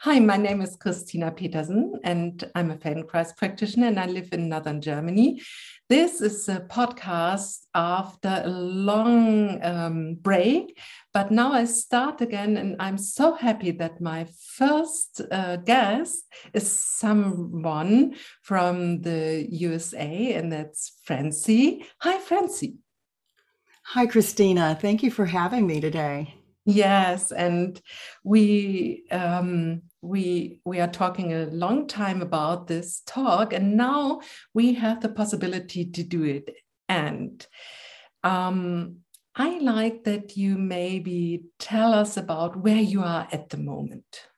Hi, my name is Christina Petersen, and I'm a Feldenkrais practitioner, and I live in northern Germany. This is a podcast after a long um, break, but now I start again, and I'm so happy that my first uh, guest is someone from the USA, and that's Francie. Hi, Francie. Hi, Christina. Thank you for having me today. Yes, and we um, we we are talking a long time about this talk, and now we have the possibility to do it. And um, I like that you maybe tell us about where you are at the moment.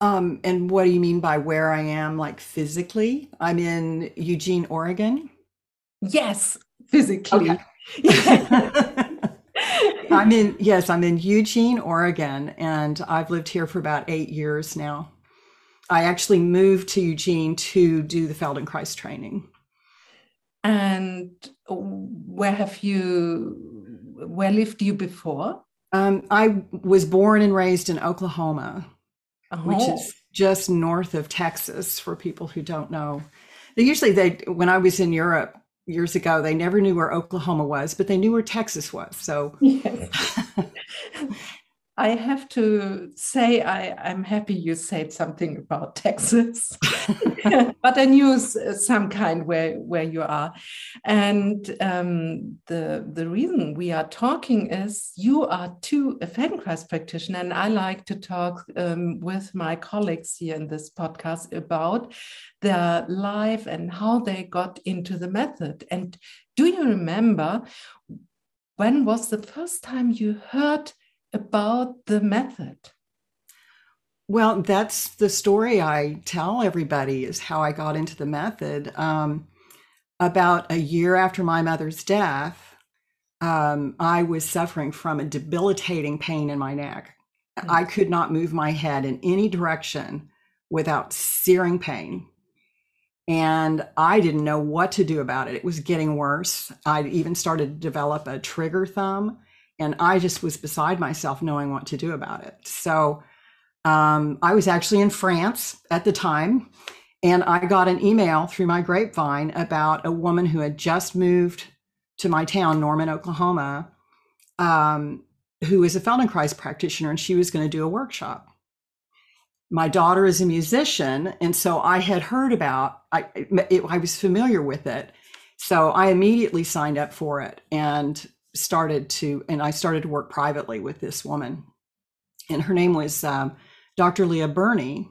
Um, and what do you mean by where I am, like physically? I'm in Eugene, Oregon. Yes, physically. Okay. I'm in, yes, I'm in Eugene, Oregon, and I've lived here for about eight years now. I actually moved to Eugene to do the Feldenkrais training. And where have you, where lived you before? Um, I was born and raised in Oklahoma, oh. which is just north of Texas for people who don't know. They usually they when I was in Europe, years ago, they never knew where Oklahoma was, but they knew where Texas was. So yes. I have to say I, I'm happy you said something about Texas, but I knew some kind where where you are, and um, the the reason we are talking is you are too a Feldenkrais practitioner, and I like to talk um, with my colleagues here in this podcast about their life and how they got into the method. And do you remember when was the first time you heard? About the method? Well, that's the story I tell everybody is how I got into the method. Um, about a year after my mother's death, um, I was suffering from a debilitating pain in my neck. Mm-hmm. I could not move my head in any direction without searing pain. And I didn't know what to do about it. It was getting worse. I even started to develop a trigger thumb and I just was beside myself knowing what to do about it. So um, I was actually in France at the time, and I got an email through my grapevine about a woman who had just moved to my town, Norman, Oklahoma, um, who is a Feldenkrais practitioner, and she was going to do a workshop. My daughter is a musician, and so I had heard about. I it, I was familiar with it, so I immediately signed up for it, and started to, and I started to work privately with this woman. And her name was um, Dr. Leah Burney.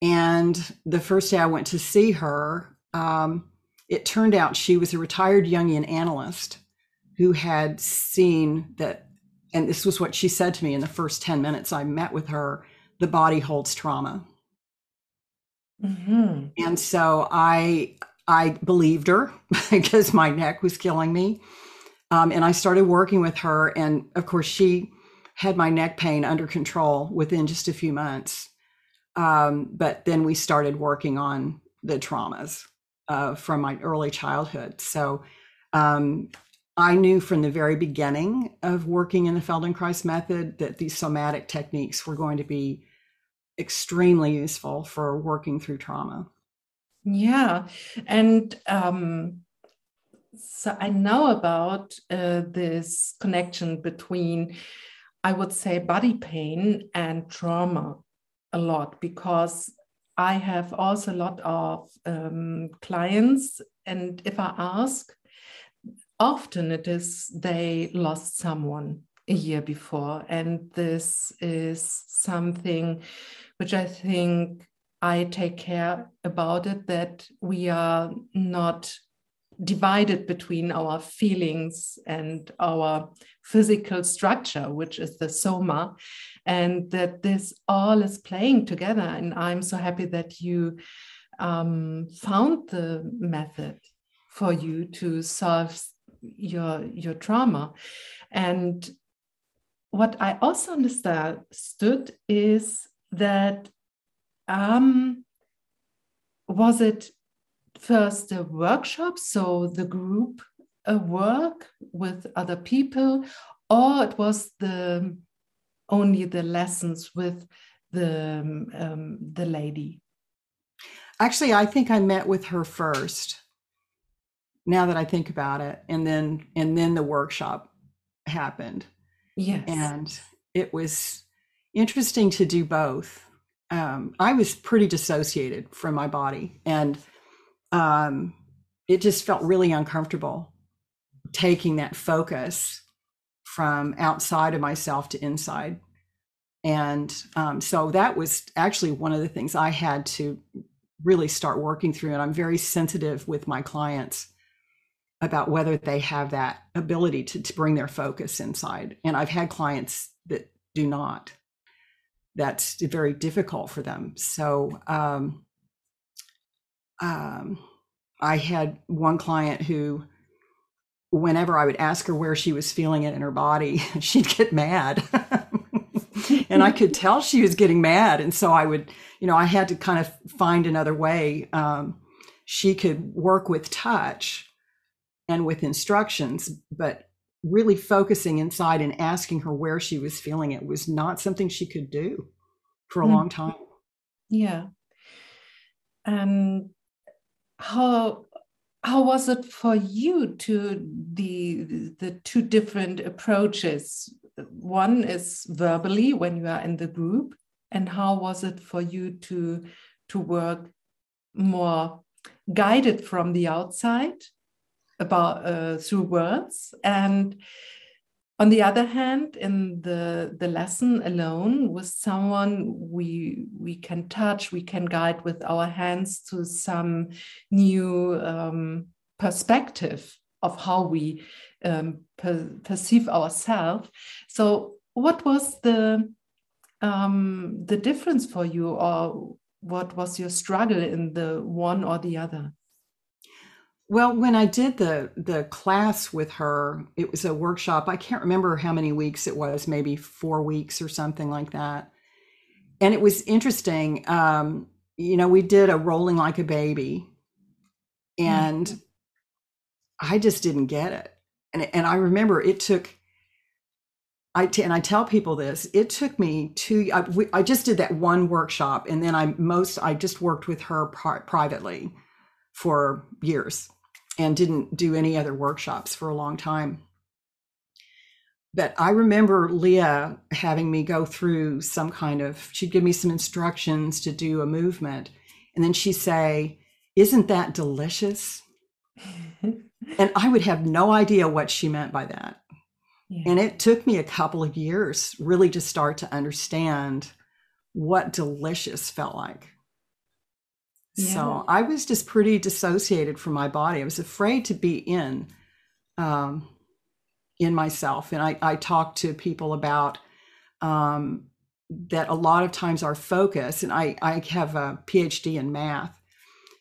And the first day I went to see her, um, it turned out she was a retired Jungian analyst who had seen that, and this was what she said to me in the first 10 minutes I met with her the body holds trauma. Mm-hmm. And so I I believed her because my neck was killing me. Um, and I started working with her. And of course, she had my neck pain under control within just a few months. Um, but then we started working on the traumas uh, from my early childhood. So um, I knew from the very beginning of working in the Feldenkrais method that these somatic techniques were going to be extremely useful for working through trauma. Yeah. And um, so I know about uh, this connection between, I would say, body pain and trauma a lot because I have also a lot of um, clients, and if I ask, often it is they lost someone a year before, and this is something which I think I take care about it that we are not divided between our feelings and our physical structure, which is the soma, and that this all is playing together. And I'm so happy that you um, found the method for you to solve your your trauma. And what I also understood is that um, was it first a workshop, so the group work with other people, or it was the only the lessons with the um, um, the lady? Actually, I think I met with her first. Now that I think about it, and then and then the workshop happened. Yes, and it was interesting to do both. Um, I was pretty dissociated from my body, and um, it just felt really uncomfortable taking that focus from outside of myself to inside. And um, so that was actually one of the things I had to really start working through. And I'm very sensitive with my clients about whether they have that ability to, to bring their focus inside. And I've had clients that do not. That's very difficult for them. So um, um, I had one client who, whenever I would ask her where she was feeling it in her body, she'd get mad. and I could tell she was getting mad. And so I would, you know, I had to kind of find another way. Um, she could work with touch and with instructions, but really focusing inside and asking her where she was feeling it was not something she could do for a mm. long time. Yeah. And how how was it for you to the the two different approaches? One is verbally when you are in the group and how was it for you to to work more guided from the outside about uh, through words? And on the other hand in the the lesson alone with someone we we can touch we can guide with our hands to some new um, perspective of how we um, per perceive ourselves so what was the um, the difference for you or what was your struggle in the one or the other well, when I did the the class with her, it was a workshop. I can't remember how many weeks it was, maybe four weeks or something like that. And it was interesting. Um, you know, we did a rolling like a baby, and mm-hmm. I just didn't get it. And and I remember it took. I t- and I tell people this. It took me two. I, we, I just did that one workshop, and then I most I just worked with her pri- privately for years and didn't do any other workshops for a long time. But I remember Leah having me go through some kind of, she'd give me some instructions to do a movement. And then she'd say, Isn't that delicious? and I would have no idea what she meant by that. Yeah. And it took me a couple of years really to start to understand what delicious felt like. Yeah. So I was just pretty dissociated from my body. I was afraid to be in um, in myself. And I, I talk to people about um, that a lot of times our focus, and I, I have a PhD in math.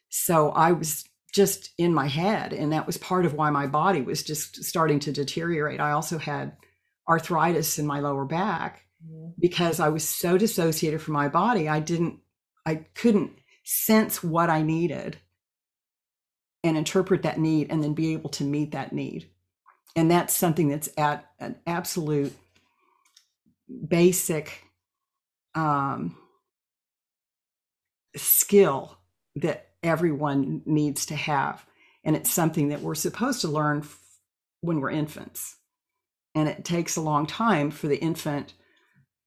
So I was just in my head. And that was part of why my body was just starting to deteriorate. I also had arthritis in my lower back mm-hmm. because I was so dissociated from my body. I didn't, I couldn't sense what I needed and interpret that need and then be able to meet that need. And that's something that's at an absolute basic um, skill that everyone needs to have. And it's something that we're supposed to learn when we're infants. And it takes a long time for the infant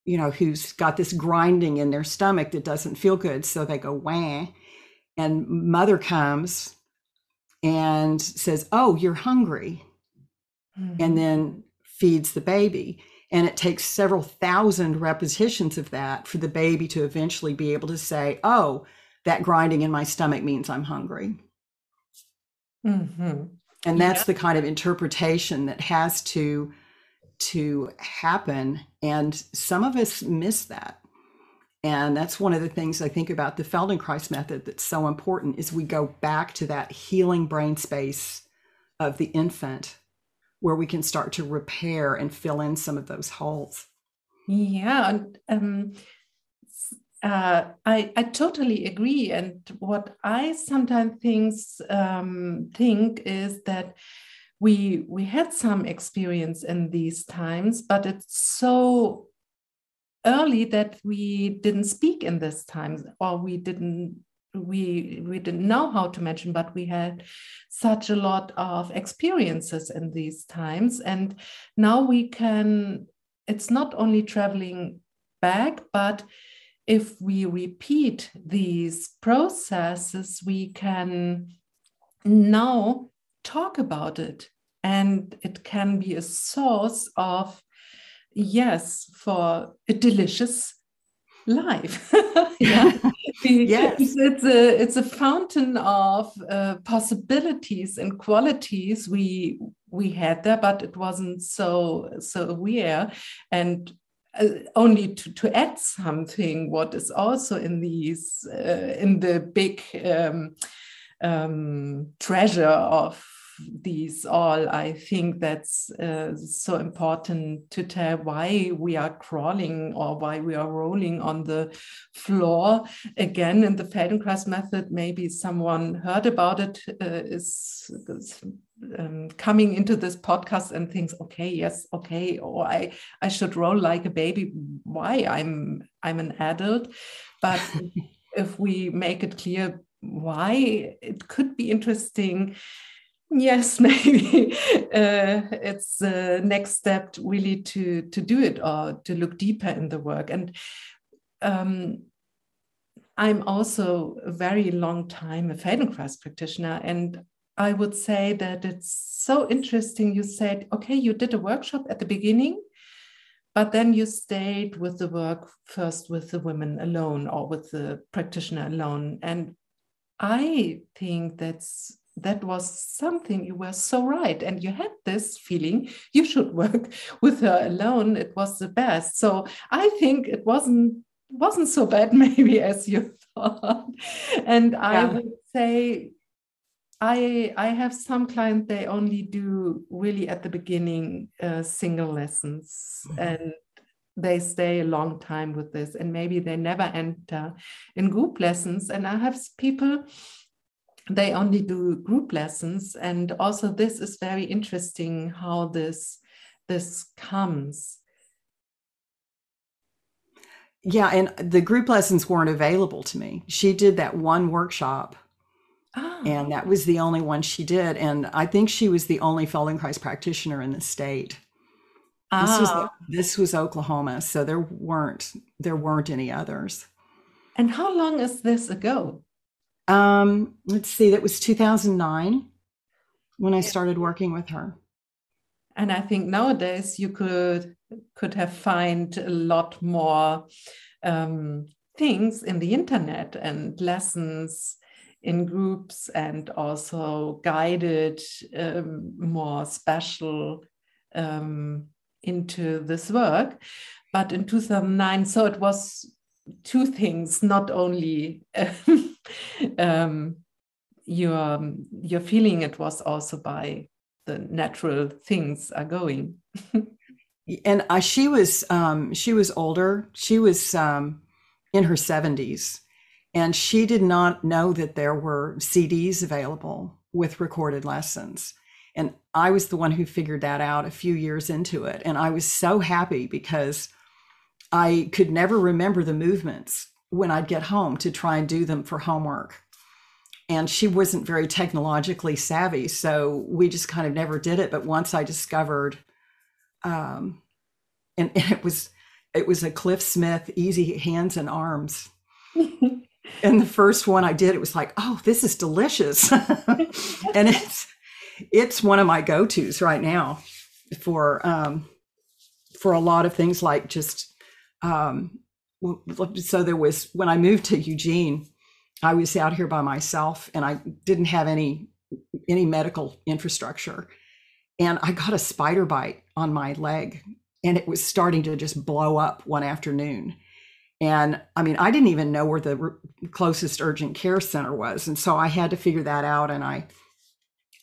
you know, who's got this grinding in their stomach that doesn't feel good. So they go, wah. And mother comes and says, Oh, you're hungry. Mm-hmm. And then feeds the baby. And it takes several thousand repetitions of that for the baby to eventually be able to say, Oh, that grinding in my stomach means I'm hungry. Mm-hmm. And that's yeah. the kind of interpretation that has to to happen. And some of us miss that. And that's one of the things I think about the Feldenkrais method that's so important is we go back to that healing brain space of the infant where we can start to repair and fill in some of those holes. Yeah. Um, uh, I, I totally agree. And what I sometimes thinks, um, think is that we we had some experience in these times but it's so early that we didn't speak in this time or we didn't we we didn't know how to mention but we had such a lot of experiences in these times. And now we can it's not only traveling back but if we repeat these processes we can now talk about it. And it can be a source of yes for a delicious life. Yeah. Yes. it's, a it's a fountain of uh, possibilities and qualities we we had there but it wasn't so so aware and uh, only to, to add something what is also in these uh, in the big um, um, treasure of these all i think that's uh, so important to tell why we are crawling or why we are rolling on the floor. Again in the feldenkrais method maybe someone heard about it uh, is, is um, coming into this podcast and thinks okay yes okay or i i should roll like a baby. Why? I'm i'm an adult. But if we make it clear why? It could be interesting. Yes maybe. Uh, it's the next step really to to do it or to look deeper in the work. And um, i'm also a very long time a feldenkrais practitioner and i would say that it's so interesting. You said okay you did a workshop at the beginning but then you stayed with the work first with the women alone or with the practitioner alone. And i think that's that was something you were so right. And you had this feeling you should work with her alone. It was the best. So i think it wasn't wasn't so bad maybe as you thought. And yeah. i would say i i have some clients they only do really at the beginning uh, single lessons. Mm-hmm. and they stay a long time with this and maybe they never enter in group lessons. And i have people they only do group lessons. And also this is very interesting how this this comes. Yeah and the group lessons weren't available to me. She did that one workshop. Oh. and that was the only one she did. And i think she was the only feldenkrais practitioner in the state ah. this, was, ah. this was oklahoma so there weren't there weren't any others and how long is this ago um, let's see, that was 2009 when I started working with her. And I think nowadays you could could have find a lot more um, things in the internet and lessons in groups and also guided um, more special um, into this work. But in 2009, so it was two things, not only um, your your feeling it was also by the natural things are going. and uh, she was um, she was older. She was um, in her seventies, and she did not know that there were CDs available with recorded lessons. And I was the one who figured that out a few years into it, and I was so happy because I could never remember the movements when I'd get home to try and do them for homework. And she wasn't very technologically savvy, so we just kind of never did it. But once I discovered, um, and, and it was it was a Cliff Smith Easy Hands and Arms. and the first one I did, it was like, oh, this is delicious, and it's it's one of my go tos right now for um, for a lot of things like just um, so there was when I moved to Eugene, I was out here by myself and I didn't have any any medical infrastructure. And I got a spider bite on my leg and it was starting to just blow up one afternoon. And I mean, I didn't even know where the closest urgent care center was. And so I had to figure that out. And I,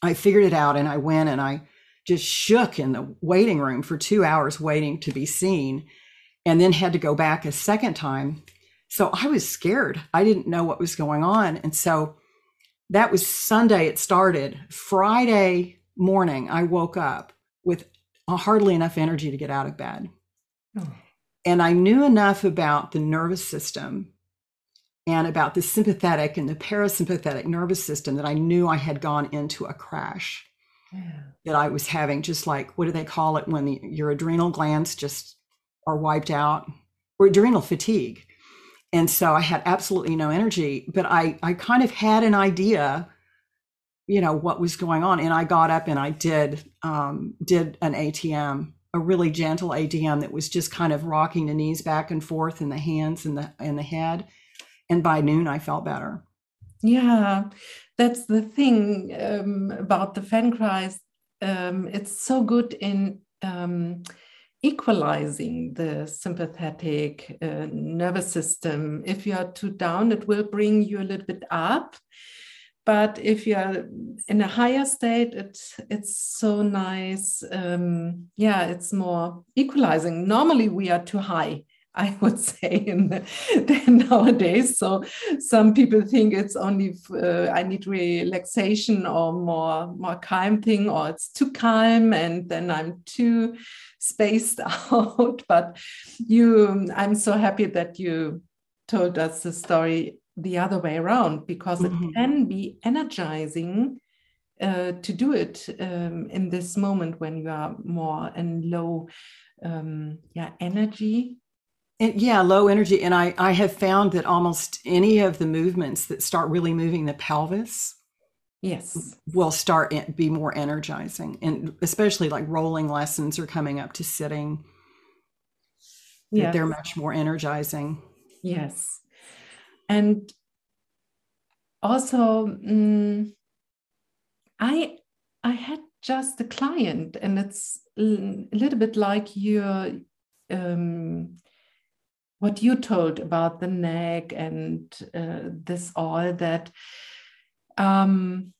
I figured it out and I went and I just shook in the waiting room for two hours waiting to be seen and then had to go back a second time. So I was scared. I didn't know what was going on. And so that was Sunday, it started. Friday morning, I woke up with hardly enough energy to get out of bed. Oh. and I knew enough about the nervous system and about the sympathetic and the parasympathetic nervous system that I knew I had gone into a crash yeah. that I was having, just like what do they call it when the, your adrenal glands just are wiped out or adrenal fatigue. And so I had absolutely no energy, but I, I kind of had an idea, you know, what was going on. And I got up and I did, um, did an ATM a really gentle ATM that was just kind of rocking the knees back and forth in the hands and the and the head. And by noon, I felt better. Yeah, that's the thing um, about the Feldenkrais. Um, it's so good in um, equalizing the sympathetic uh, nervous system. If you are too down, it will bring you a little bit up but if you're in a higher state it's it's so nice um, yeah it's more equalizing normally we are too high I would say in the, nowadays. So some people think it's only uh, I need relaxation or more more calm thing, or it's too calm, and then I'm too spaced out. But you, I'm so happy that you told us the story the other way around because mm-hmm. it can be energizing uh, to do it um, in this moment when you are more in low um, yeah energy and yeah low energy. And I, I have found that almost any of the movements that start really moving the pelvis yes. will start be more energizing. And especially like rolling lessons or coming up to sitting yeah they're much more energizing. Yes. And also um, i i had just a client and it's a little bit like your um, what you told about the neck and uh, this all that um,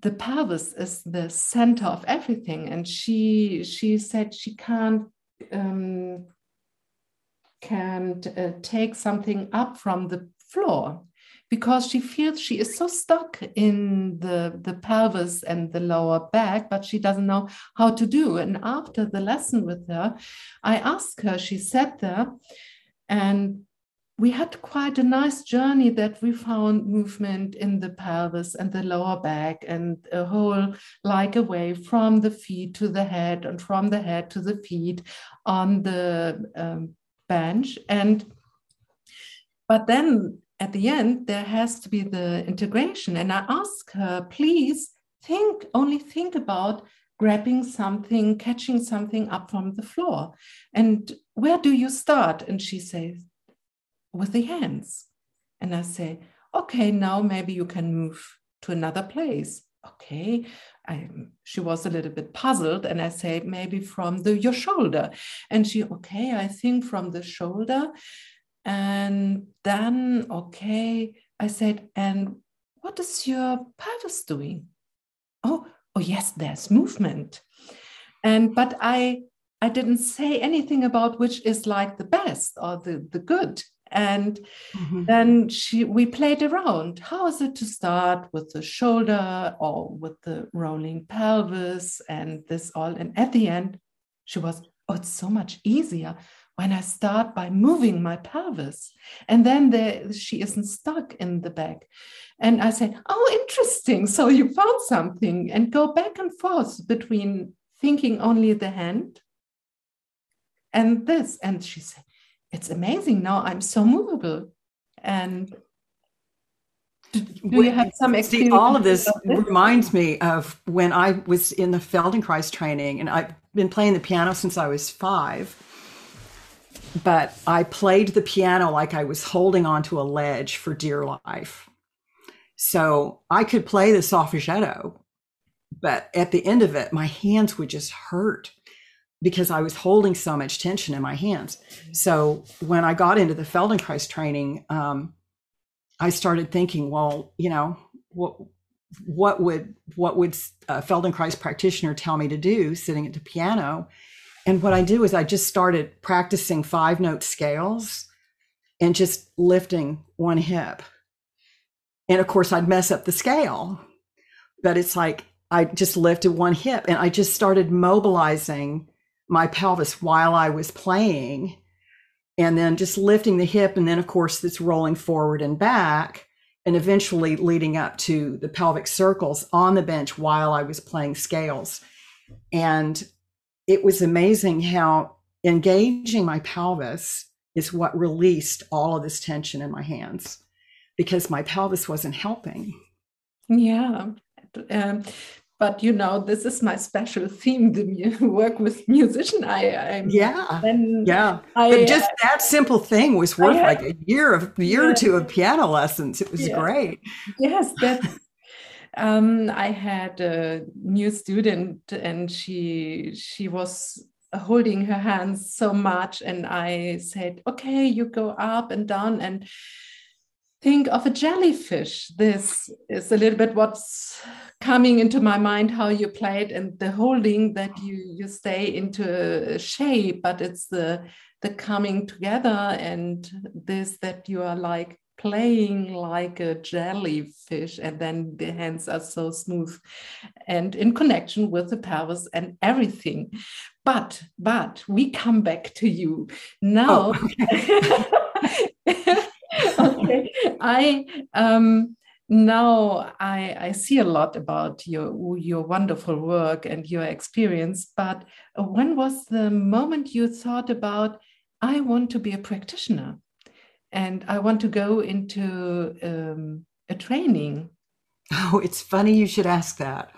the pelvis is the center of everything and she she said she can't um, can't uh, take something up from the floor because she feels she is so stuck in the, the pelvis and the lower back, but she doesn't know how to do. And after the lesson with her, I asked her, she sat there and we had quite a nice journey that we found movement in the pelvis and the lower back and a whole like a way from the feet to the head and from the head to the feet on the um, bench and but then at the end, there has to be the integration. And I ask her, please think, only think about grabbing something, catching something up from the floor. And where do you start? And she says, with the hands. And I say, okay, now maybe you can move to another place. Okay. I, she was a little bit puzzled and I say maybe from the your shoulder and she okay I think from the shoulder and then, okay, I said, and what is your pelvis doing? Oh, oh yes, there's movement. And but I I didn't say anything about which is like the best or the, the good. And mm-hmm. then she we played around. How is it to start with the shoulder or with the rolling pelvis and this all? And at the end, she was, oh, it's so much easier when I start by moving my pelvis. And then there, she isn't stuck in the back. And I say, Oh, interesting. So you found something, and go back and forth between thinking only the hand and this. And she said, It's amazing. Now I'm so movable. And do you have some experience? See, all of this, this, reminds me of when I was in the Feldenkrais training, and I've been playing the piano since I was five but I played the piano like I was holding onto a ledge for dear life. So I could play the Solfeggietto, but at the end of it, my hands would just hurt because I was holding so much tension in my hands. So when I got into the Feldenkrais training, um, I started thinking, well, you know, what what would what would a Feldenkrais practitioner tell me to do sitting at the piano? And what I do is I just started practicing five note scales and just lifting one hip. And of course, I'd mess up the scale, but it's like I just lifted one hip and I just started mobilizing my pelvis while I was playing and then just lifting the hip. And then, of course, it's rolling forward and back, and eventually leading up to the pelvic circles on the bench while I was playing scales. And it was amazing how engaging my pelvis is what released all of this tension in my hands because my pelvis wasn't helping. Yeah. Um, but you know this is my special theme the work with musician. I I'm, yeah. yeah. I, but just that simple thing was worth had, like a year of a year yeah. or two of piano lessons. It was yeah. great. Yes that um, i had a new student and she she was holding her hands so much and i said okay you go up and down. And think of a jellyfish. This is a little bit what's coming into my mind how you play it and the holding that you you stay into a shape, but it's the the coming together and this that you are like playing like a jellyfish and then the hands are so smooth and in connection with the pelvis and everything but but we come back to you now oh. I um, now I, I see a lot about your your wonderful work and your experience. But when was the moment you thought about I want to be a practitioner, and I want to go into um, a training? Oh, it's funny you should ask that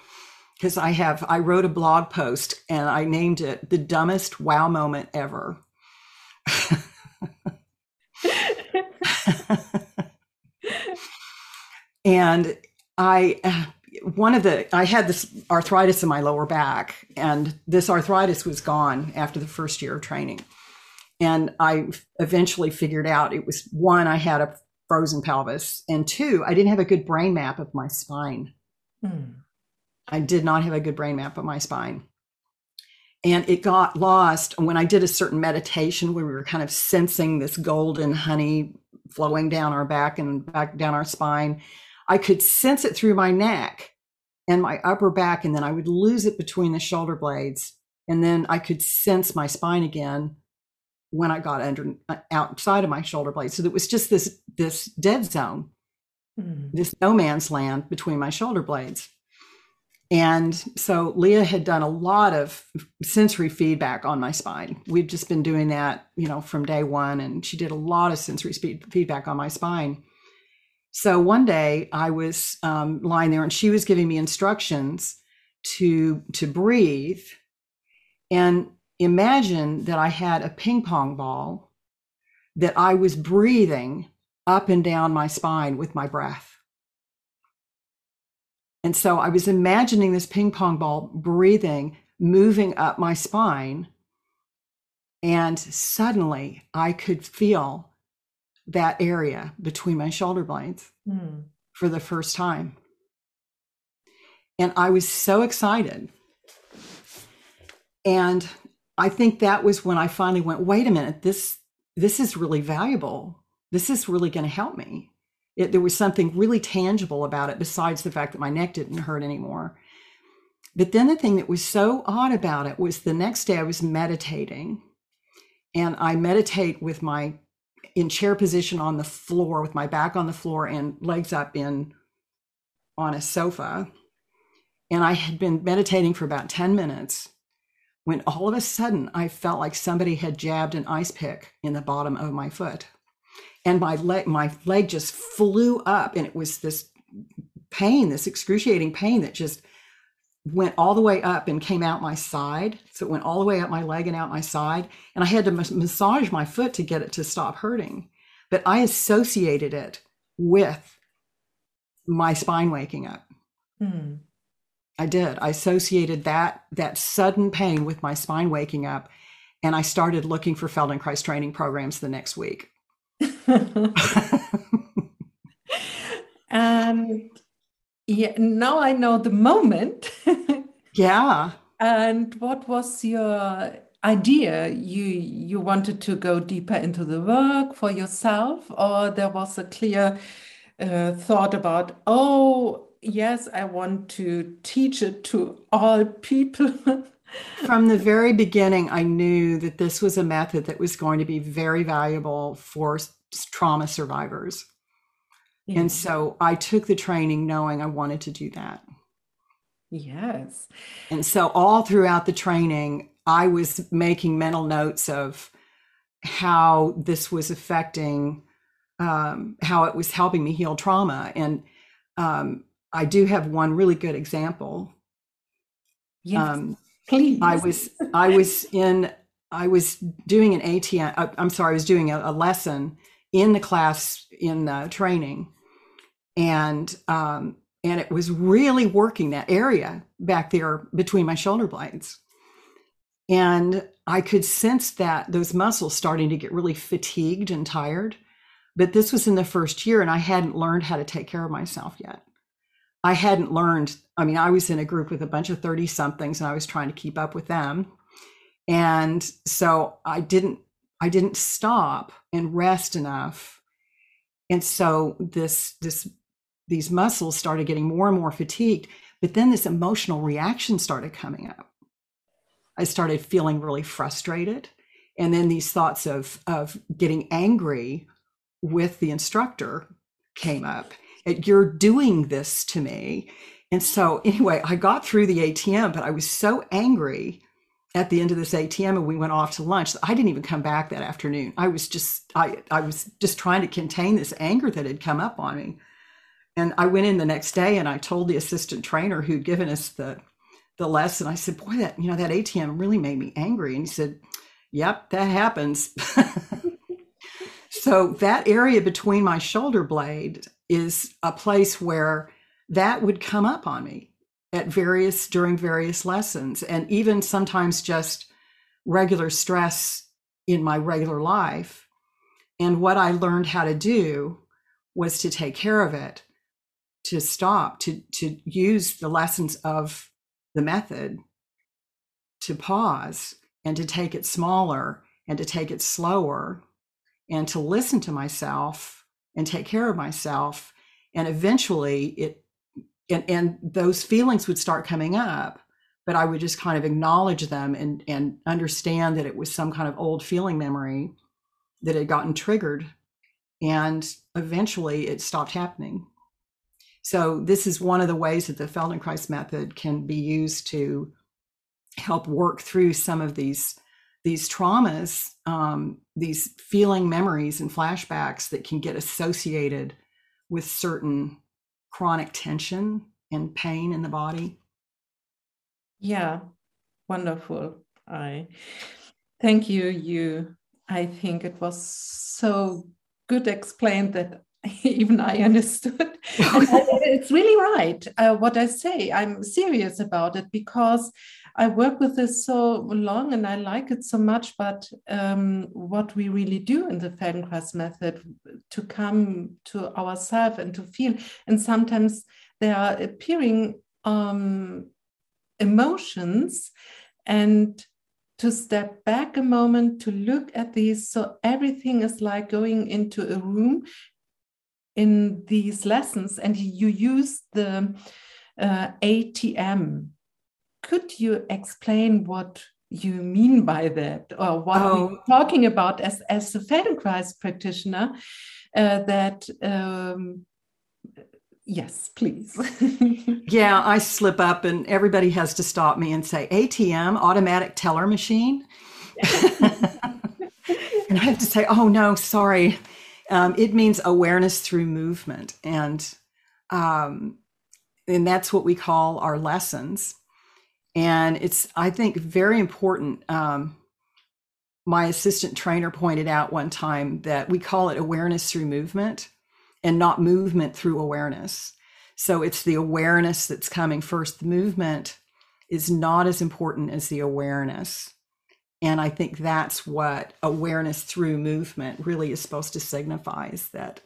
because I have I wrote a blog post and I named it the dumbest wow moment ever. and I, one of the, I had this arthritis in my lower back, and this arthritis was gone after the first year of training. And I eventually figured out it was one, I had a frozen pelvis, and two, I didn't have a good brain map of my spine. Hmm. I did not have a good brain map of my spine. And it got lost when I did a certain meditation where we were kind of sensing this golden honey flowing down our back and back down our spine. I could sense it through my neck and my upper back, and then I would lose it between the shoulder blades. And then I could sense my spine again when I got under uh, outside of my shoulder blades. So it was just this this dead zone, mm. this no man's land between my shoulder blades. And so Leah had done a lot of sensory feedback on my spine. We've just been doing that, you know, from day one. And she did a lot of sensory feedback on my spine. So one day I was um, lying there and she was giving me instructions to to breathe and imagine that I had a ping pong ball that I was breathing up and down my spine with my breath. And so I was imagining this ping pong ball breathing, moving up my spine. And suddenly I could feel that area between my shoulder blades mm. for the first time. And I was so excited. And I think that was when I finally went, wait a minute, this this is really valuable. This is really going to help me. It, there was something really tangible about it besides the fact that my neck didn't hurt anymore. But then the thing that was so odd about it was the next day I was meditating and I meditate with my in chair position on the floor with my back on the floor and legs up in on a sofa. And I had been meditating for about 10 minutes when all of a sudden I felt like somebody had jabbed an ice pick in the bottom of my foot and my leg my leg just flew up and it was this pain this excruciating pain that just went all the way up and came out my side. So it went all the way up my leg and out my side. And i had to massage my foot to get it to stop hurting. But i associated it with my spine waking up. Hmm. i did. I associated that that sudden pain with my spine waking up and i started looking for feldenkrais training programs the next week. And yeah, now I know the moment. yeah. And what was your idea? You you wanted to go deeper into the work for yourself, or there was a clear uh, thought about, oh yes, I want to teach it to all people. From the very beginning, I knew that this was a method that was going to be very valuable for trauma survivors. Yeah. And so I took the training knowing I wanted to do that. Yes. And so all throughout the training, I was making mental notes of how this was affecting, um, how it was helping me heal trauma. And um, I do have one really good example. Yes, um, please. I was I was in I was doing an ATM. Uh, I'm sorry, I was doing a, a lesson in the class in the training, and um, and it was really working that area back there between my shoulder blades, and I could sense that those muscles starting to get really fatigued and tired. But this was in the first year, and I hadn't learned how to take care of myself yet. I hadn't learned. I mean, I was in a group with a bunch of 30 somethings and I was trying to keep up with them. And so I didn't I didn't stop and rest enough. And so this this these muscles started getting more and more fatigued, but then this emotional reaction started coming up. I started feeling really frustrated. And then these thoughts of of getting angry with the instructor came up At, you're doing this to me. And so, anyway, I got through the ATM, but I was so angry at the end of this ATM and we went off to lunch. I didn't even come back that afternoon. I was just I I was just trying to contain this anger that had come up on me. And I went in the next day and I told the assistant trainer who'd given us the the lesson. I said, "Boy, that you know that ATM really made me angry." And he said, "Yep, that happens." so that area between my shoulder blade is a place where that would come up on me at various during various lessons and even sometimes just regular stress in my regular life and what i learned how to do was to take care of it to stop to to use the lessons of the method to pause and to take it smaller and to take it slower and to listen to myself and take care of myself. And eventually it and, and those feelings would start coming up but i would just kind of acknowledge them and and understand that it was some kind of old feeling memory that had gotten triggered. And eventually it stopped happening so this is one of the ways that the feldenkrais method can be used to help work through some of these these traumas, um, these feeling memories and flashbacks that can get associated with certain chronic tension and pain in the body. Yeah, wonderful. I thank you. You, I think it was so good explained that even I understood. it's really right uh, what I say. I'm serious about it because I work with this so long and I like it so much. But um, what we really do in the Feldenkrais method to come to ourselves and to feel, and sometimes there are appearing um, emotions and to step back a moment to look at these so everything is like going into a room in these lessons and you use the uh, atm could you explain what you mean by that or what oh. we're talking about as, as a Feldenkrais practitioner uh, that um, yes please. Yeah i slip up and everybody has to stop me and say atm automatic teller machine? And i have to say oh no sorry um, it means awareness through movement. And um, and that's what we call our lessons. And it's i think very important. Um, my assistant trainer pointed out one time that we call it awareness through movement and not movement through awareness. So it's the awareness that's coming first. The movement is not as important as the awareness and i think that's what awareness through movement really is supposed to signify is that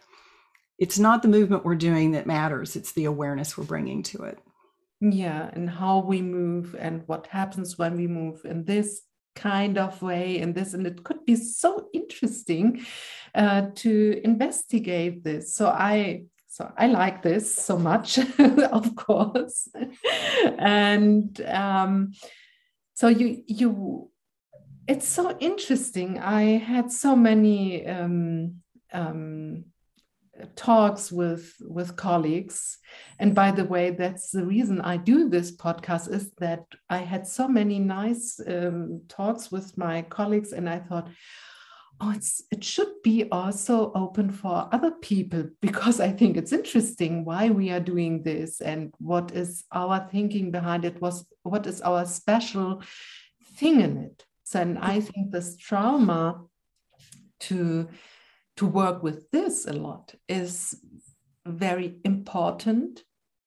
it's not the movement we're doing that matters it's the awareness we're bringing to it. Yeah and how we move and what happens when we move in this kind of way and this and it could be so interesting uh, to investigate this. So i so i like this so much of course. And um, so you you it's so interesting. I had so many um, um, talks with with colleagues. And by the way that's the reason i do this podcast is that i had so many nice um, talks with my colleagues and i thought oh it should be also open for other people because i think it's interesting why we are doing this and what is our thinking behind it? Was what is our special thing in it and i think this trauma to to work with this a lot is very important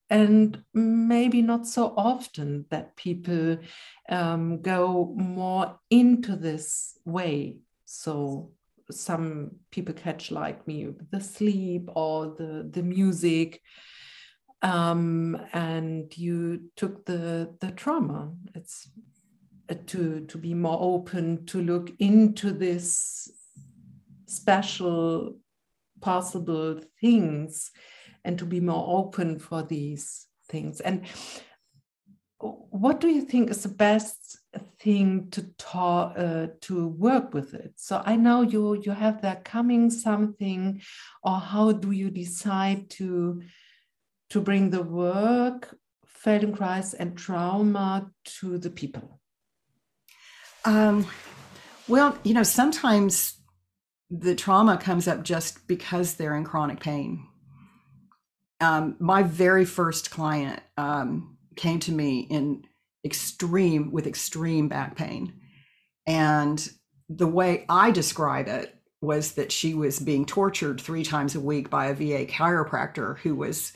and maybe not so often that people um, go more into this way. So some people catch like me the sleep or the the music um, and you took the the trauma. It's to to be more open to look into this special possible things and to be more open for these things. And what do you think is the best thing to talk uh, to work with it? So i know you you have that coming something or how do you decide to to bring the work feldenkrais and trauma to the people um, well you know sometimes the trauma comes up just because they're in chronic pain. Um, my very first client um, came to me in extreme with extreme back pain. And the way i describe it was that she was being tortured three times a week by a va chiropractor who was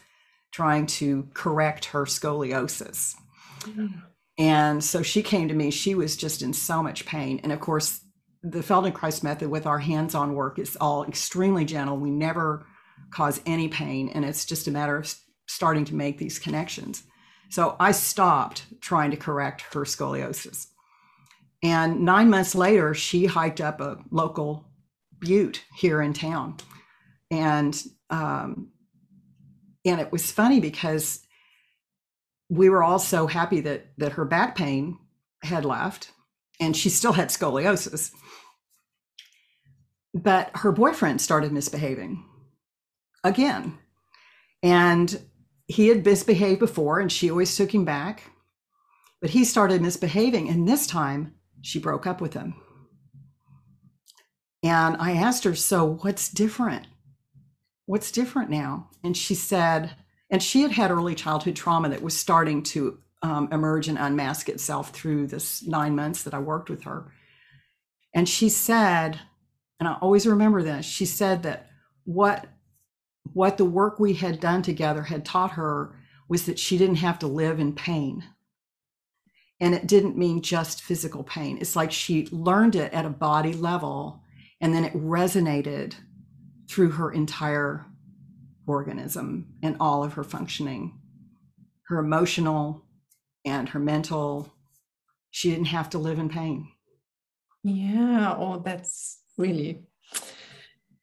trying to correct her scoliosis. Mm. And so she came to me she was just in so much pain and of course the feldenkrais method with our hands-on work is all extremely gentle we never cause any pain and it's just a matter of starting to make these connections so I stopped trying to correct her scoliosis. And nine months later, she hiked up a local butte here in town. And um, and it was funny because we were all so happy that that her back pain had left and she still had scoliosis. But her boyfriend started misbehaving again. And he had misbehaved before and she always took him back. But he started misbehaving. And this time she broke up with him. And I asked her, So what's different? What's different now? And she said, and she had had early childhood trauma that was starting to um, emerge and unmask itself through this nine months that I worked with her. And she said, and I always remember this, she said that what what the work we had done together had taught her was that she didn't have to live in pain. And it didn't mean just physical pain. It's like she learned it at a body level and then it resonated through her entire organism and all of her functioning, her emotional and her mental. She didn't have to live in pain. Yeah, oh, that's really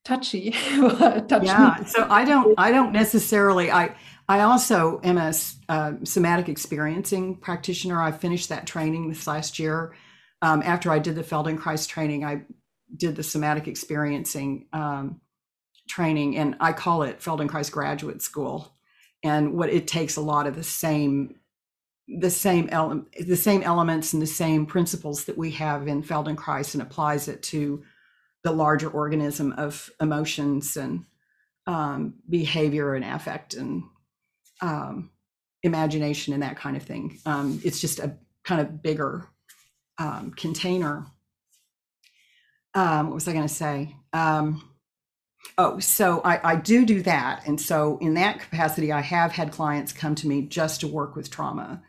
touchy. touchy. Yeah. So I don't. I don't necessarily. I. I also am a uh, somatic experiencing practitioner. I finished that training this last year. Um, after I did the Feldenkrais training, I did the somatic experiencing um, training, and I call it Feldenkrais Graduate School. And what it takes a lot of the same, the same ele- the same elements and the same principles that we have in Feldenkrais, and applies it to the larger organism of emotions and um, behavior and affect and um, imagination and that kind of thing. Um, it's just a kind of bigger um, container. Um, what was I going to say? Oh, so I, I do do that. And so in that capacity, I have had clients come to me just to work with trauma.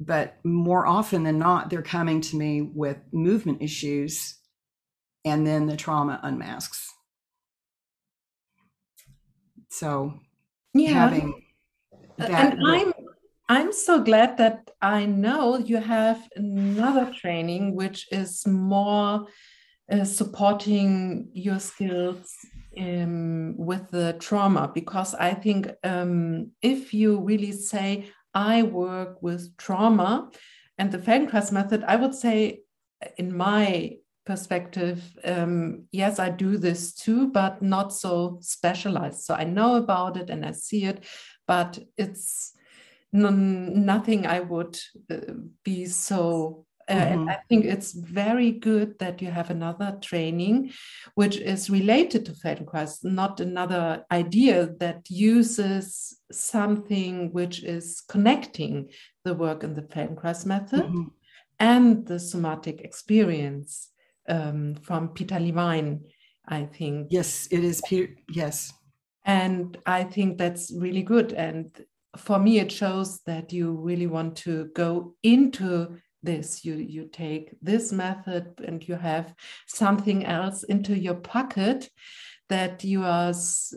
But more often than not, they're coming to me with movement issues and then the trauma unmasks. So yeah. having that and I'm I'm so glad that I know you have another training which is more uh, supporting your skills um, with the trauma because I think um, if you really say I work with trauma, and the Feldenkrais method, I would say, in my perspective, um, yes, I do this too, but not so specialized. So I know about it and I see it, but it's nothing I would uh, be so uh, mm-hmm. I think it's very good that you have another training which is related to Feldenkrais, not another idea that uses something which is connecting the work in the Feldenkrais method mm-hmm. and the somatic experience um, from Peter Levine, I think. Yes, it is Peter. Yes. And I think that's really good. And for me, it shows that you really want to go into this you you take this method and you have something else into your pocket that you are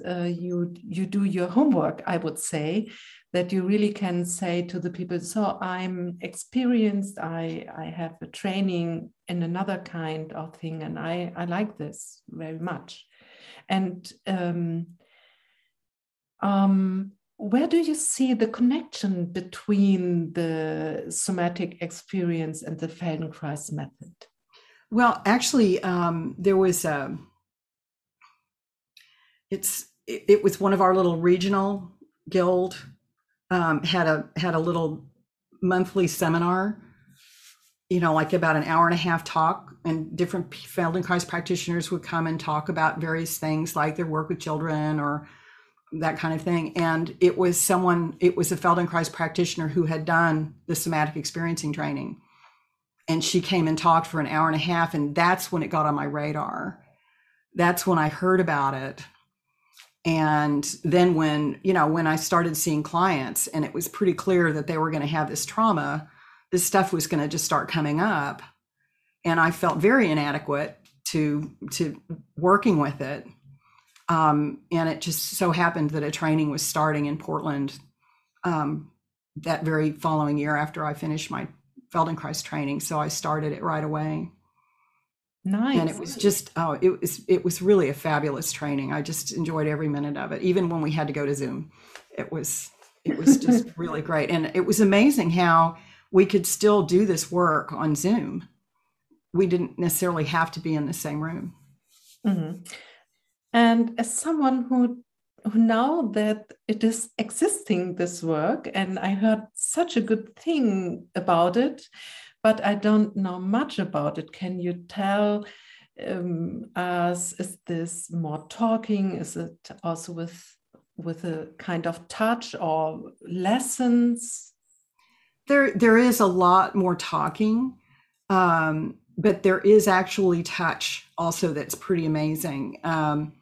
uh, you you do your homework i would say that you really can say to the people so i'm experienced. I i have a training in another kind of thing and i i like this very much. And um, um, where do you see the connection between the somatic experience and the Feldenkrais method? Well, actually, um, there was a. Um, it's it, it, was one of our little regional guild um, had a had a little monthly seminar. You know, like about an hour and a half talk, and different Feldenkrais practitioners would come and talk about various things like their work with children or that kind of thing. And it was someone, it was a Feldenkrais practitioner who had done the somatic experiencing training. And she came and talked for an hour and a half. And that's when it got on my radar. That's when I heard about it. And then when, you know, when I started seeing clients and it was pretty clear that they were going to have this trauma, this stuff was going to just start coming up. And I felt very inadequate to to working with it um, and it just so happened that a training was starting in Portland um, that very following year after I finished my Feldenkrais training. So I started it right away. Nice. And it was just oh, it was it was really a fabulous training. I just enjoyed every minute of it, even when we had to go to Zoom. It was it was just really great, and it was amazing how we could still do this work on Zoom. We didn't necessarily have to be in the same room. Mm-hmm. And as someone who who now that it is existing this work and i heard such a good thing about it but i don't know much about it. Can you tell um, us is this more talking? Is it also with with a kind of touch or lessons? There there is a lot more talking um, but there is actually touch also that's pretty amazing. Um,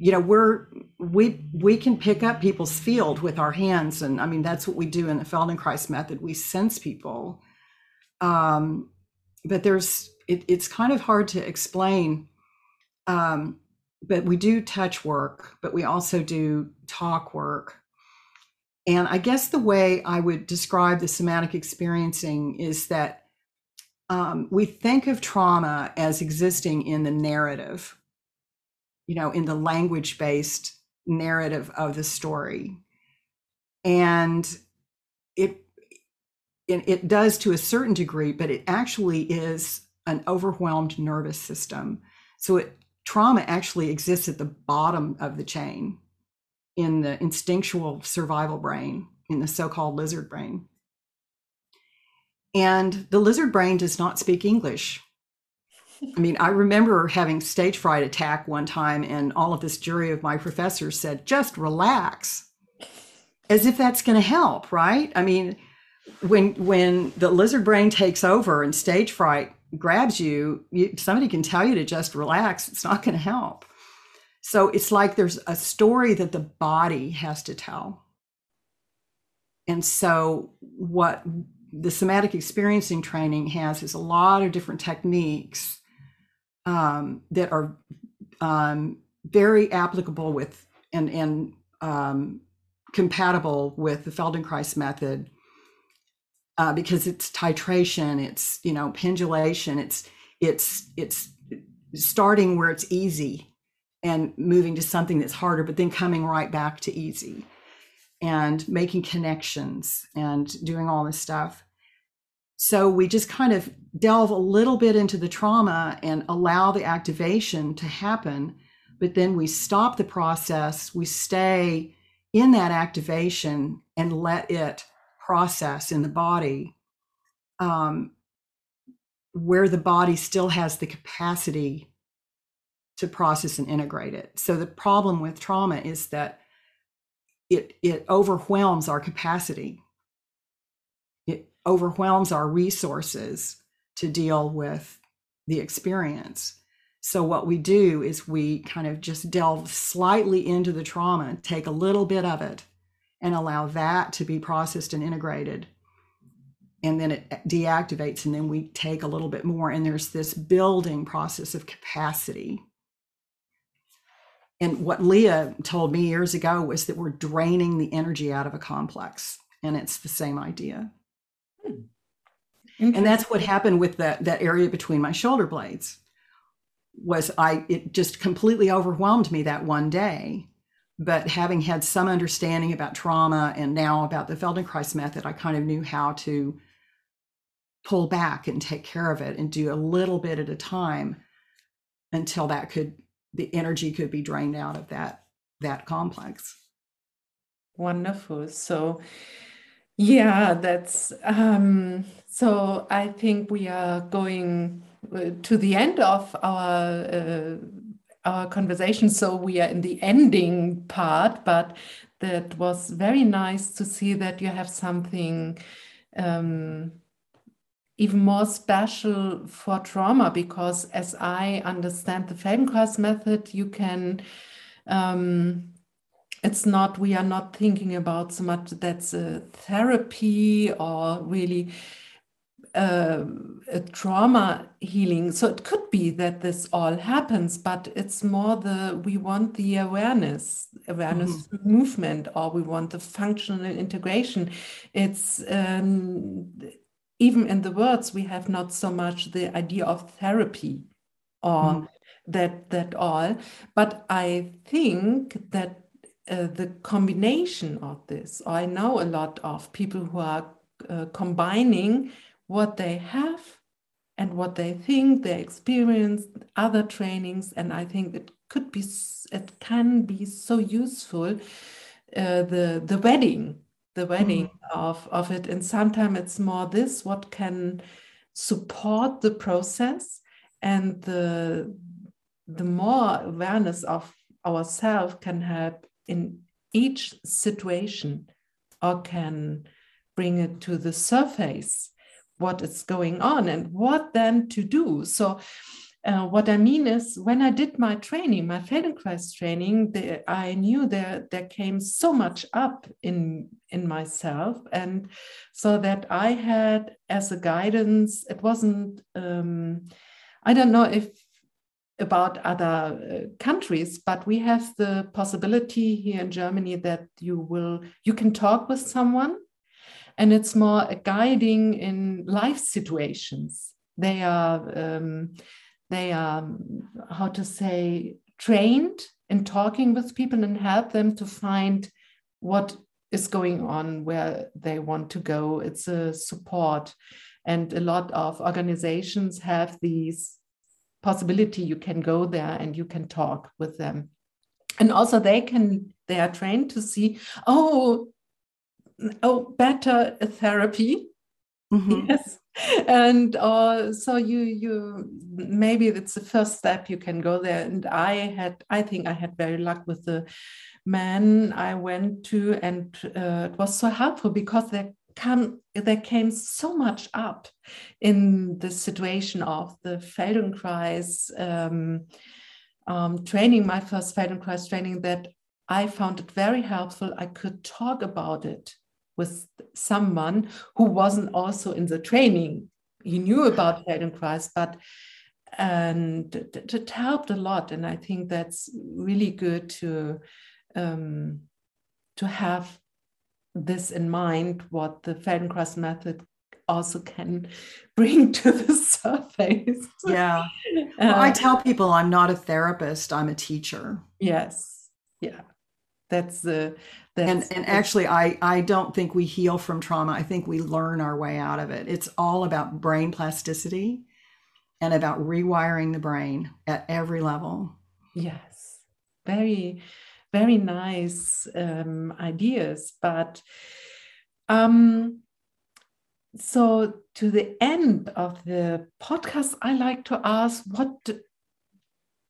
you know we're we we can pick up people's field with our hands. And i mean that's what we do in the feldenkrais method. We sense people. Um, but there's it, it's kind of hard to explain. Um, but we do touch work but we also do talk work. And i guess the way i would describe the somatic experiencing is that um, we think of trauma as existing in the narrative you know, in the language based narrative of the story. And it, it, it does to a certain degree, but it actually is an overwhelmed nervous system. So it, trauma actually exists at the bottom of the chain in the instinctual survival brain, in the so called lizard brain. And the lizard brain does not speak English. I mean, I remember having stage fright attack one time, and all of this jury of my professors said, just relax, as if that's going to help, right? I mean, when when the lizard brain takes over and stage fright grabs you, you somebody can tell you to just relax. It's not going to help. So it's like there's a story that the body has to tell. And so, what the somatic experiencing training has is a lot of different techniques um, that are um, very applicable with and and um, compatible with the Feldenkrais method uh, because it's titration, it's you know pendulation, it's it's it's starting where it's easy and moving to something that's harder, but then coming right back to easy and making connections and doing all this stuff. So we just kind of delve a little bit into the trauma and allow the activation to happen, but then we stop the process, we stay in that activation and let it process in the body um, where the body still has the capacity to process and integrate it. So the problem with trauma is that it it overwhelms our capacity. Overwhelms our resources to deal with the experience. So what we do is we kind of just delve slightly into the trauma, take a little bit of it and allow that to be processed and integrated and then it deactivates and then we take a little bit more and there's this building process of capacity and what leah told me years ago was that we're draining the energy out of a complex and it's the same idea. And that's what happened with that that area between my shoulder blades was i it just completely overwhelmed me that one day. But having had some understanding about trauma and now about the feldenkrais method i kind of knew how to pull back and take care of it and do a little bit at a time until that could the energy could be drained out of that that complex. Wonderful. So yeah that's um so i think we are going uh, to the end of our uh, our conversation. So we are in the ending part but that was very nice to see that you have something um, even more special for trauma because as i understand the feldenkrais method you can um, it's not we are not thinking about so much that's a therapy or really uh, a trauma healing so it could be that this all happens but it's more the we want the awareness awareness mm-hmm. movement or we want the functional integration it's um, even in the words we have not so much the idea of therapy or mm. that that all but i think that uh, the combination of this i know a lot of people who are uh, combining what they have and what they think they experience other trainings and i think it could be it can be so useful uh, the the wedding the wedding mm. of, of it. And sometimes it's more this what can support the process and the the more awareness of ourselves can help in each situation or can bring it to the surface what is going on and what then to do so uh, what I mean is, when I did my training, my Feldenkrais training, the, I knew there there came so much up in in myself, and so that I had as a guidance, it wasn't. Um, I don't know if about other uh, countries, but we have the possibility here in Germany that you will you can talk with someone, and it's more a guiding in life situations. They are. Um, they are how to say trained in talking with people and help them to find what is going on where they want to go it's a support and a lot of organizations have these possibility you can go there and you can talk with them. And also they can they are trained to see oh oh better therapy. Mm-hmm. yes. And uh, so you you maybe it's the first step you can go there. And i had i think i had very luck with the man i went to and uh, it was so helpful because there come there came so much up in the situation of the feldenkrais um, um, training my first feldenkrais training that i found it very helpful i could talk about it with someone who wasn't also in the training. He knew about Feldenkrais, but and it, it helped a lot. And I think that's really good to um, to have this in mind. What the Feldenkrais method also can bring to the surface. Yeah. Well, I uh, tell people I'm not a therapist, I'm a teacher. Yes. Yeah. that's the and and actually i i don't think we heal from trauma i think we learn our way out of it it's all about brain plasticity and about rewiring the brain at every level yes very very nice um, ideas but um so to the end of the podcast i like to ask what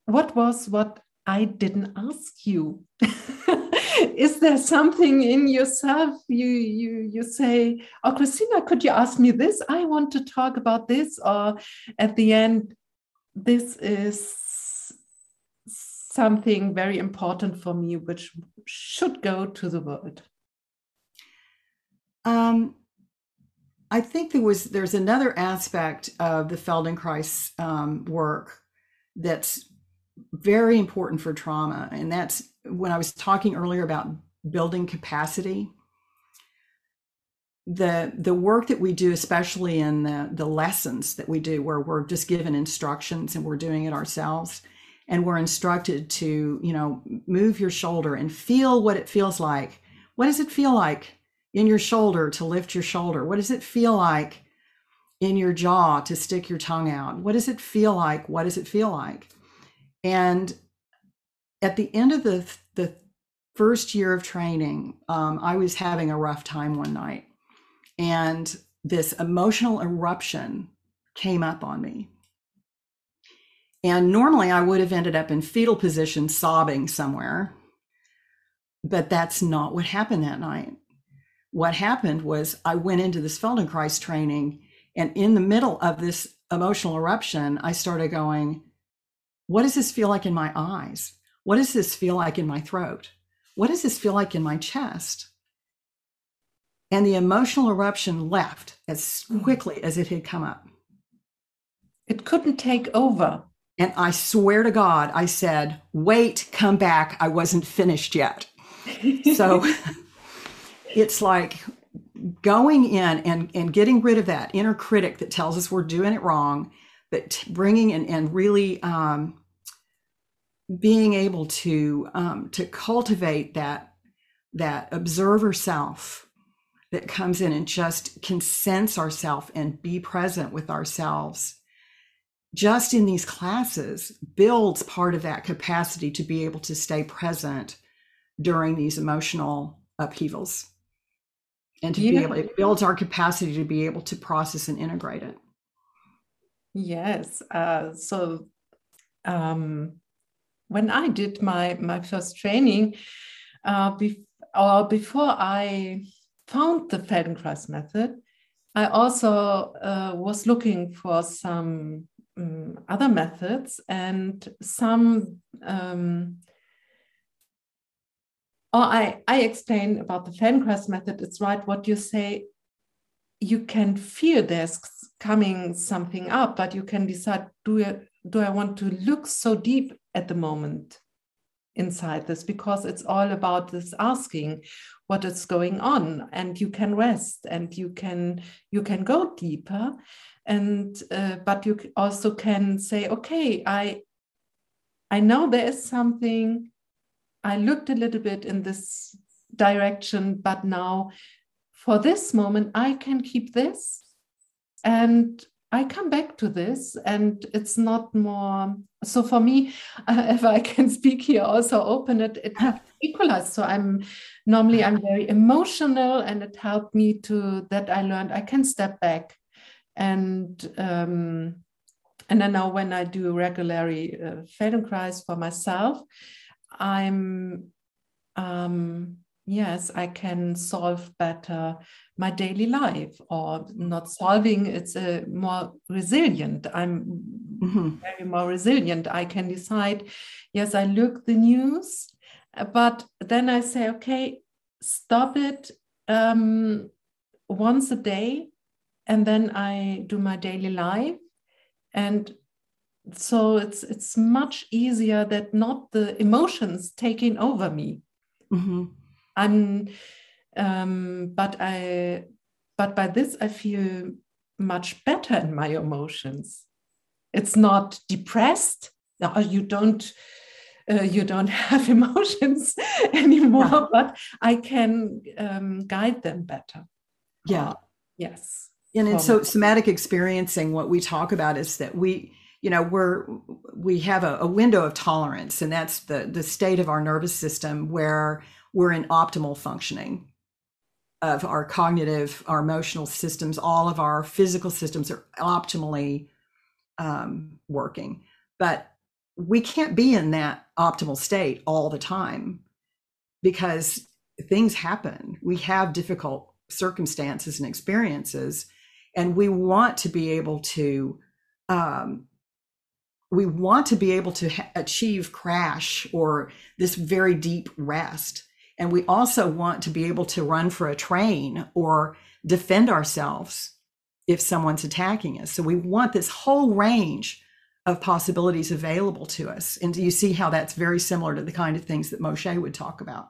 what was what i didn't ask you? Is there something in yourself? You you you say oh christina could you ask me this? I want to talk about this or at the end this is something very important for me which should go to the world um I think there was there's another aspect of the Feldenkrais um, work that's very important for trauma, and that's when I was talking earlier about building capacity. The the work that we do, especially in the the lessons that we do, where we're just given instructions and we're doing it ourselves, and we're instructed to you know move your shoulder and feel what it feels like. What does it feel like in your shoulder to lift your shoulder? What does it feel like in your jaw to stick your tongue out? What does it feel like? What does it feel like? And at the end of the, the first year of training, um, I was having a rough time one night. And this emotional eruption came up on me. And normally I would have ended up in fetal position sobbing somewhere. But that's not what happened that night what happened was I went into this Feldenkrais training, and in the middle of this emotional eruption, I started going, What does this feel like in my eyes? What does this feel like in my throat? What does this feel like in my chest? And the emotional eruption left as hmm. quickly as it had come up. It couldn't take over. And I swear to God, I said, Wait, come back. I wasn't finished yet. so it's like going in and, and getting rid of that inner critic that tells us we're doing it wrong, but bringing in and really um, being able to um, to cultivate that that observer self that comes in and just can sense ourself and be present with ourselves just in these classes builds part of that capacity to be able to stay present during these emotional upheavals and to yeah. be able it builds our capacity to be able to process and integrate it yes uh, so um, when i did my my first training uh, be- or before i found the feldenkrais method i also uh, was looking for some um, other methods and some um, or I, I explain about the Feldenkrais method, it's right what you say. You can feel there's coming something up, but you can decide do I, do I want to look so deep at the moment inside this? Because it's all about this asking what is going on, and you can rest and you can you can go deeper, and uh, but you also can say, okay, I I know there is something I looked a little bit in this direction, but now for this moment, I can keep this and I come back to this, and it's not more. So for me, uh, if I can speak here, also open it, it equalized. So I'm normally I'm very emotional, and it helped me to that I learned I can step back, and um, and then now when I do regularly uh, Feldenkrais for myself, I'm, um, yes, I can solve better my daily life or not solving, it's a more resilient. I'm mm-hmm. very more resilient. I can decide, yes, I look the news, but then I say, okay, stop it um, once a day. And then I do my daily life and so it's it's much easier that not the emotions taking over me mm-hmm. i'm um, but i but by this i feel much better in my emotions it's not depressed you don't uh, you don't have emotions anymore, yeah. but I can um, guide them better. Yeah. Uh, yes. And in so somatic experiencing, what we talk about is that we, you know, we're we have a, a window of tolerance, and that's the the state of our nervous system where we're in optimal functioning of our cognitive, our emotional systems, all of our physical systems are optimally um, working. But we can't be in that optimal state all the time because things happen. We have difficult circumstances and experiences, and we want to be able to. Um, we want to be able to ha- achieve crash or this very deep rest and we also want to be able to run for a train or defend ourselves if someone's attacking us. So we want this whole range of possibilities available to us. And do you see how that's very similar to the kind of things that Moshe would talk about.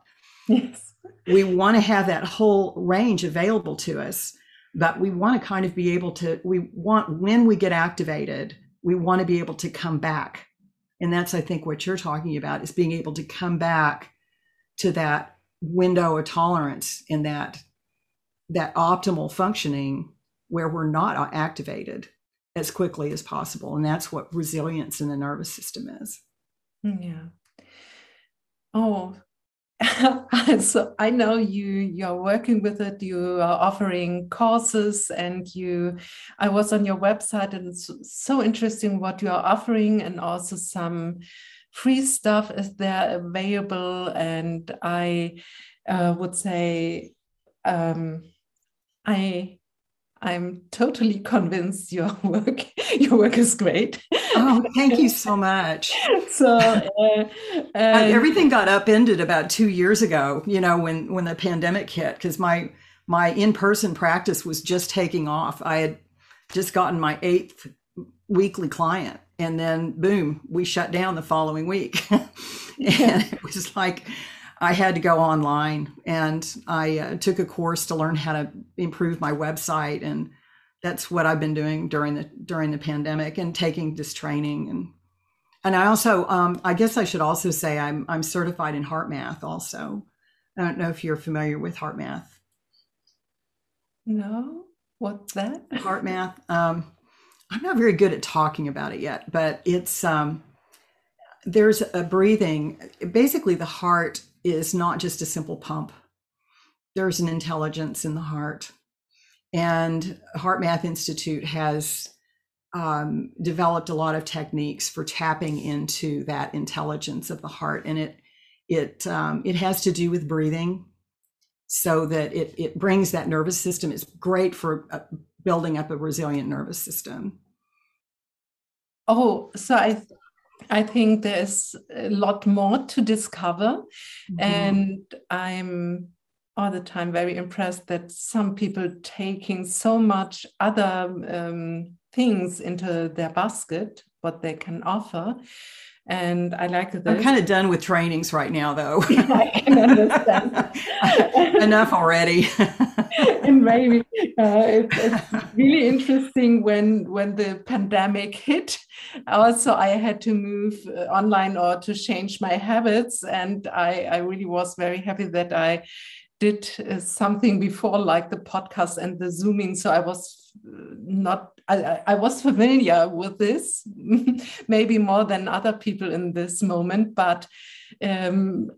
Yes. We want to have that whole range available to us, but we want to kind of be able to, we want, when we get activated, we want to be able to come back. And that's, I think, what you're talking about is being able to come back to that window of tolerance in that that optimal functioning where we're not activated as quickly as possible. And that's what resilience in the nervous system is. Mm, yeah. Oh so i know you you're working with it you are offering courses and you i was on your website and it's so interesting what you are offering and also some free stuff is there available and i uh, would say um, i i'm totally convinced your work your work is great oh thank you so much. So uh, everything got upended about two years ago you know when when the pandemic hit because my my in-person practice was just taking off. I had just gotten my eighth weekly client and then boom we shut down the following week. And it was like i had to go online and i uh, took a course to learn how to improve my website and that's what i've been doing during the during the pandemic and taking this training. And and i also um, i guess i should also say i'm i'm certified in HeartMath also. I don't know if you're familiar with HeartMath no? What's that? HeartMath um, I'm not very good at talking about it yet, but it's um, there's a breathing. Basically, the heart is not just a simple pump. There's an intelligence in the heart, and HeartMath Institute has um, developed a lot of techniques for tapping into that intelligence of the heart, and it it um, it has to do with breathing, so that it it brings that nervous system. It's great for uh, building up a resilient nervous system. Oh, so I I think there's a lot more to discover. Mm-hmm. And I'm all the time very impressed that some people taking so much other um, things into their basket, what they can offer. And I like that. I'm kind of done with trainings right now, though. I can understand. Enough already. and maybe uh, it's, it's, really interesting when when the pandemic hit. Also, I had to move uh, online or to change my habits, and I, I really was very happy that I did uh, something before, like the podcast and the zooming. So I was uh, not I, I, was familiar with this, maybe more than other people in this moment, but um,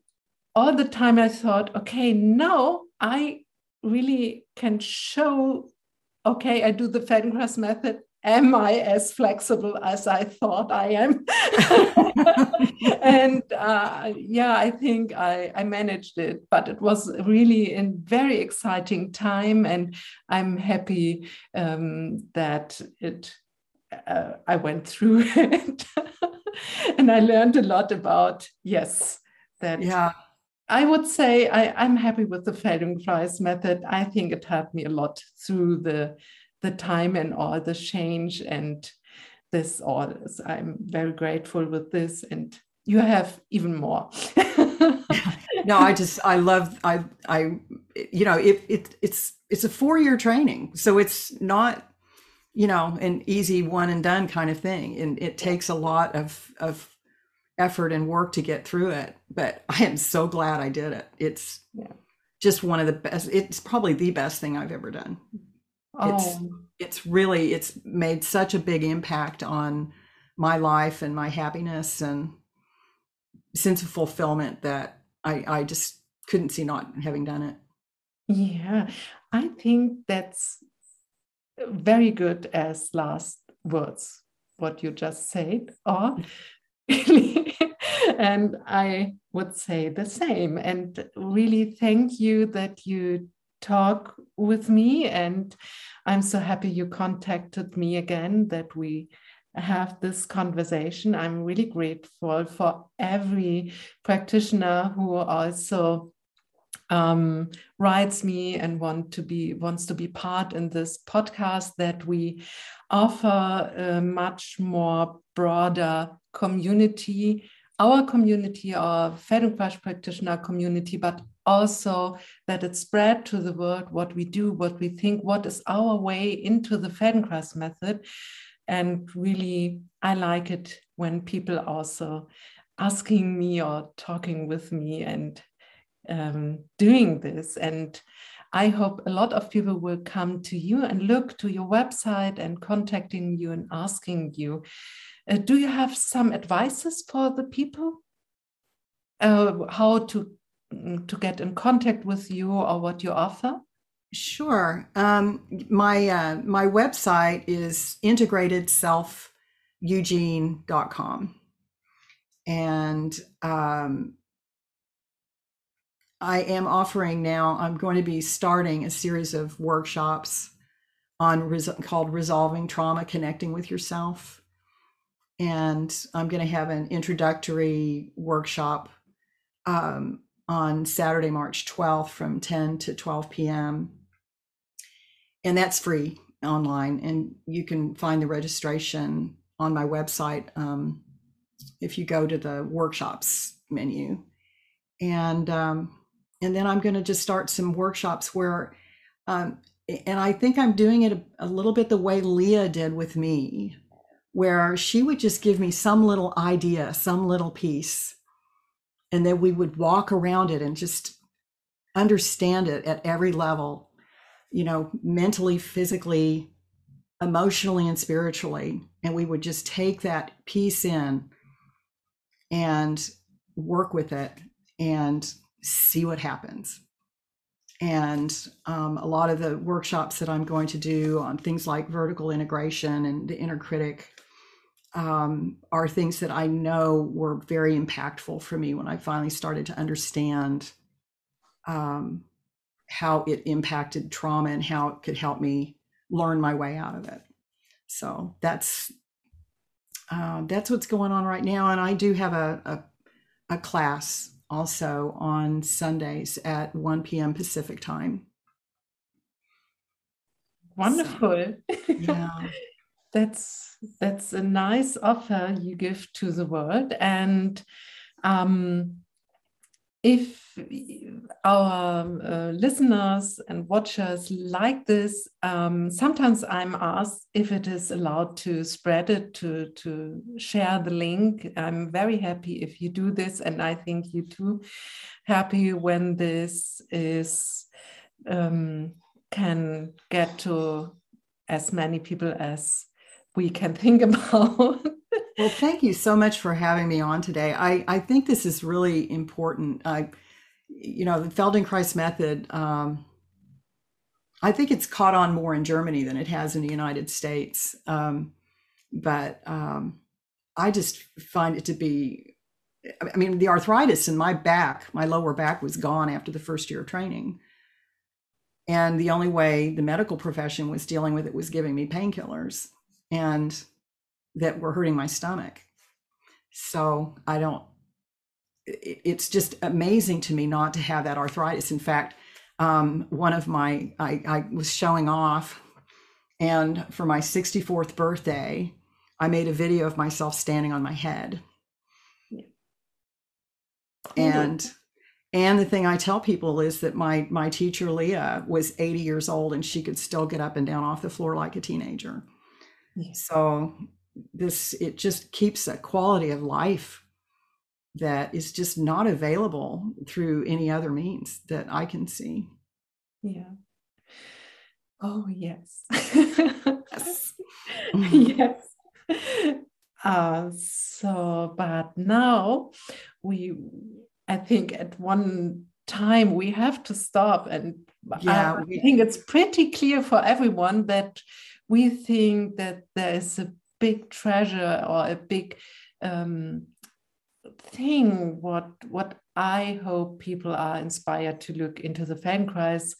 all the time I thought, okay, now I really can show, okay, I do the Feldenkrais method. Am I as flexible as I thought I am? and uh, yeah, I think I, I managed it, but it was really a very exciting time, and I'm happy um, that it. Uh, I went through it, and I learned a lot about yes that yeah I would say I, am happy with the Feldenkrais method. I think it helped me a lot through the the time and all the change and this all. I'm very grateful with this, and you have even more. no, I just I love I I you know it, it it's it's a four year training, so it's not you know an easy one and done kind of thing, and it takes a lot of of effort and work to get through it. But I am so glad I did it. It's yeah. just one of the best. It's probably the best thing I've ever done. Oh. It's it's really it's made such a big impact on my life and my happiness and sense of fulfillment that I I just couldn't see not having done it. Yeah, I think that's very good as last words what you just said or and I would say the same. And really thank you that you talk with me. And I'm so happy you contacted me again, that we have this conversation. I'm really grateful for every practitioner who also um, writes me and want to be wants to be part in this podcast that we offer a much more broader community our community our feldenkrais practitioner community but also that it spread to the world what we do what we think what is our way into the feldenkrais method and really i like it when people also asking me or talking with me and um, doing this. And I hope a lot of people will come to you and look to your website and contacting you and asking you. Uh, do you have some advices for the people? Uh, how to to get in contact with you or what you offer? Sure. Um, my uh, my website is integratedselfeugene.com. And um, I am offering now, I'm going to be starting a series of workshops on res- called Resolving Trauma Connecting with Yourself. And I'm going to have an introductory workshop um, on Saturday, March 12th from 10 to 12 p.m. And that's free online. And you can find the registration on my website um, if you go to the workshops menu. And um, and then I'm going to just start some workshops where, um, and I think I'm doing it a, a little bit the way Leah did with me, where she would just give me some little idea, some little piece, and then we would walk around it and just understand it at every level, you know, mentally, physically, emotionally, and spiritually. And we would just take that piece in and work with it and see what happens. And um, a lot of the workshops that I'm going to do on things like vertical integration and the inner critic um, are things that I know were very impactful for me when I finally started to understand um, how it impacted trauma and how it could help me learn my way out of it. So that's uh, that's what's going on right now, and I do have a, a, a class also on Sundays at 1 p.m. Pacific time. Wonderful. So, yeah. that's that's a nice offer you give to the world and um, if our uh, listeners and watchers like this, um, sometimes I'm asked if it is allowed to spread it, to, to share the link. I'm very happy if you do this, and I think you too happy when this is um, can get to as many people as we can think about. Well, thank you so much for having me on today. I, I think this is really important. I, you know, the Feldenkrais method, um, I think it's caught on more in Germany than it has in the United States. Um, but um, I just find it to be, I mean, the arthritis in my back, my lower back was gone after the first year of training. And the only way the medical profession was dealing with it was giving me painkillers. And that were hurting my stomach. So I don't, it's just amazing to me not to have that arthritis. In fact, um, one of my, I, I was showing off, and for my 64th birthday, I made a video of myself standing on my head. And and the thing I tell people is that my my teacher Leah was 80 years old and she could still get up and down off the floor like a teenager. So this it just keeps a quality of life that is just not available through any other means that I can see. Yeah. Oh, yes. yes. yes. Uh, so, but now we, I think at one time we have to stop. And yeah, I, we, I think it's pretty clear for everyone that we think that there is a big treasure or a big um, thing what what i hope people are inspired to look into the feldenkrais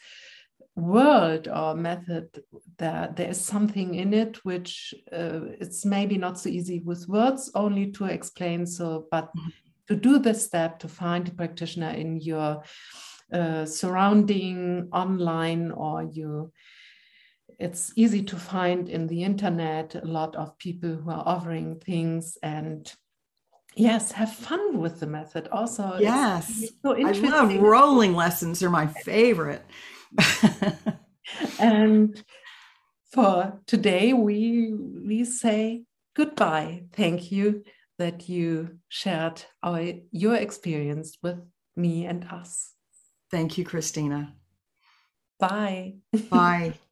world or method that there is something in it which uh, it's maybe not so easy with words only to explain so but mm-hmm. to do the step to find a practitioner in your uh, surrounding online or you it's easy to find in the internet a lot of people who are offering things and yes have fun with the method. Also yes. so i love rolling lessons. They're my favorite. And for today we we say goodbye. Thank you that you shared our your experience with me and us. Thank you christina. Bye. Bye